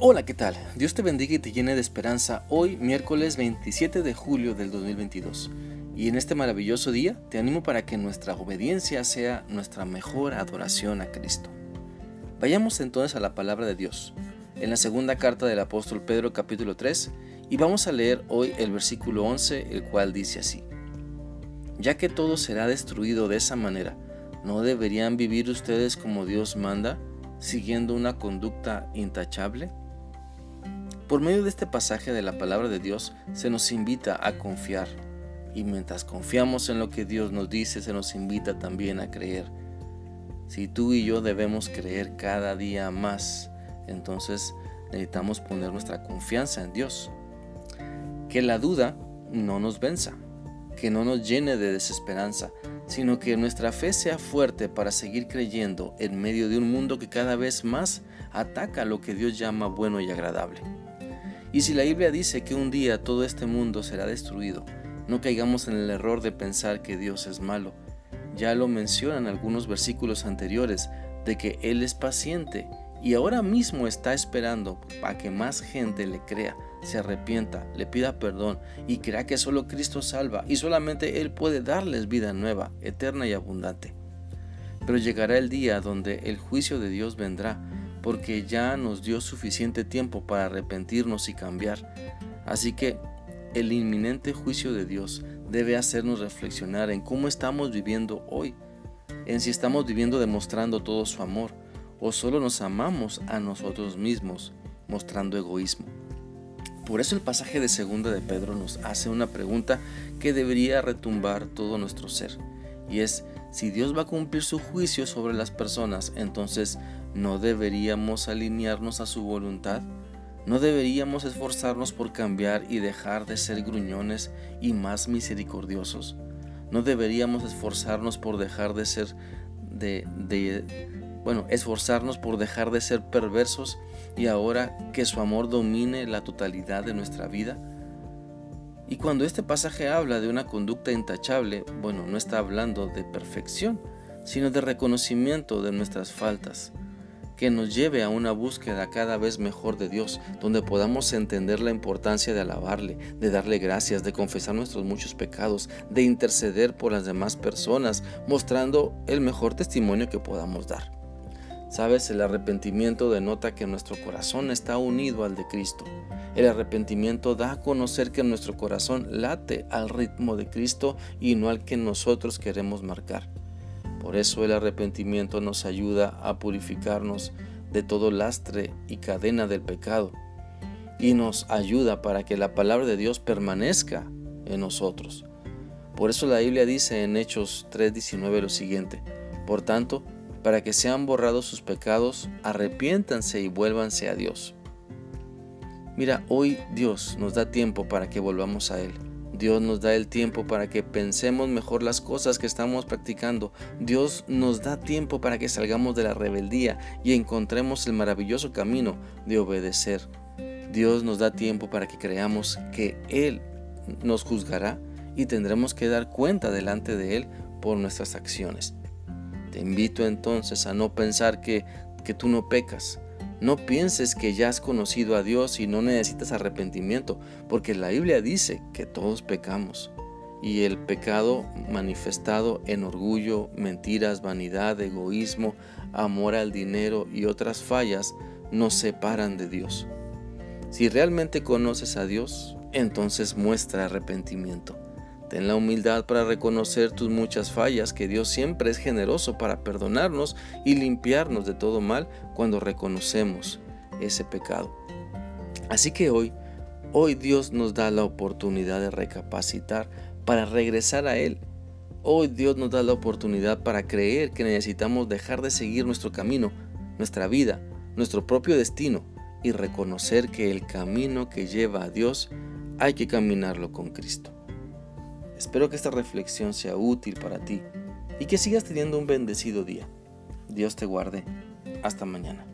Hola, ¿qué tal? Dios te bendiga y te llene de esperanza hoy, miércoles 27 de julio del 2022. Y en este maravilloso día te animo para que nuestra obediencia sea nuestra mejor adoración a Cristo. Vayamos entonces a la palabra de Dios, en la segunda carta del apóstol Pedro capítulo 3, y vamos a leer hoy el versículo 11, el cual dice así. Ya que todo será destruido de esa manera, ¿no deberían vivir ustedes como Dios manda, siguiendo una conducta intachable? Por medio de este pasaje de la palabra de Dios se nos invita a confiar. Y mientras confiamos en lo que Dios nos dice, se nos invita también a creer. Si tú y yo debemos creer cada día más, entonces necesitamos poner nuestra confianza en Dios. Que la duda no nos venza, que no nos llene de desesperanza, sino que nuestra fe sea fuerte para seguir creyendo en medio de un mundo que cada vez más ataca lo que Dios llama bueno y agradable. Y si la Biblia dice que un día todo este mundo será destruido, no caigamos en el error de pensar que Dios es malo. Ya lo mencionan algunos versículos anteriores de que Él es paciente y ahora mismo está esperando para que más gente le crea, se arrepienta, le pida perdón y crea que solo Cristo salva y solamente Él puede darles vida nueva, eterna y abundante. Pero llegará el día donde el juicio de Dios vendrá porque ya nos dio suficiente tiempo para arrepentirnos y cambiar. Así que el inminente juicio de Dios debe hacernos reflexionar en cómo estamos viviendo hoy, en si estamos viviendo demostrando todo su amor o solo nos amamos a nosotros mismos mostrando egoísmo. Por eso el pasaje de segunda de Pedro nos hace una pregunta que debería retumbar todo nuestro ser, y es si Dios va a cumplir su juicio sobre las personas, entonces ¿no deberíamos alinearnos a su voluntad? ¿No deberíamos esforzarnos por cambiar y dejar de ser gruñones y más misericordiosos? ¿No deberíamos esforzarnos por dejar de ser de, bueno, esforzarnos por dejar de ser perversos y ahora que su amor domine la totalidad de nuestra vida? Y cuando este pasaje habla de una conducta intachable, bueno, no está hablando de perfección, sino de reconocimiento de nuestras faltas, que nos lleve a una búsqueda cada vez mejor de Dios, donde podamos entender la importancia de alabarle, de darle gracias, de confesar nuestros muchos pecados, de interceder por las demás personas, mostrando el mejor testimonio que podamos dar. Sabes, el arrepentimiento denota que nuestro corazón está unido al de Cristo. El arrepentimiento da a conocer que nuestro corazón late al ritmo de Cristo y no al que nosotros queremos marcar. Por eso el arrepentimiento nos ayuda a purificarnos de todo lastre y cadena del pecado y nos ayuda para que la palabra de Dios permanezca en nosotros. Por eso la Biblia dice en Hechos 3:19 lo siguiente, por tanto, para que sean borrados sus pecados, arrepiéntanse y vuélvanse a Dios. Mira, hoy Dios nos da tiempo para que volvamos a Él. Dios nos da el tiempo para que pensemos mejor las cosas que estamos practicando. Dios nos da tiempo para que salgamos de la rebeldía y encontremos el maravilloso camino de obedecer. Dios nos da tiempo para que creamos que Él nos juzgará y tendremos que dar cuenta delante de Él por nuestras acciones. Te invito entonces a no pensar que, que tú no pecas. No pienses que ya has conocido a Dios y no necesitas arrepentimiento, porque la Biblia dice que todos pecamos. Y el pecado manifestado en orgullo, mentiras, vanidad, egoísmo, amor al dinero y otras fallas nos separan de Dios. Si realmente conoces a Dios, entonces muestra arrepentimiento. Ten la humildad para reconocer tus muchas fallas, que Dios siempre es generoso para perdonarnos y limpiarnos de todo mal cuando reconocemos ese pecado. Así que hoy, hoy Dios nos da la oportunidad de recapacitar para regresar a Él. Hoy Dios nos da la oportunidad para creer que necesitamos dejar de seguir nuestro camino, nuestra vida, nuestro propio destino y reconocer que el camino que lleva a Dios hay que caminarlo con Cristo. Espero que esta reflexión sea útil para ti y que sigas teniendo un bendecido día. Dios te guarde. Hasta mañana.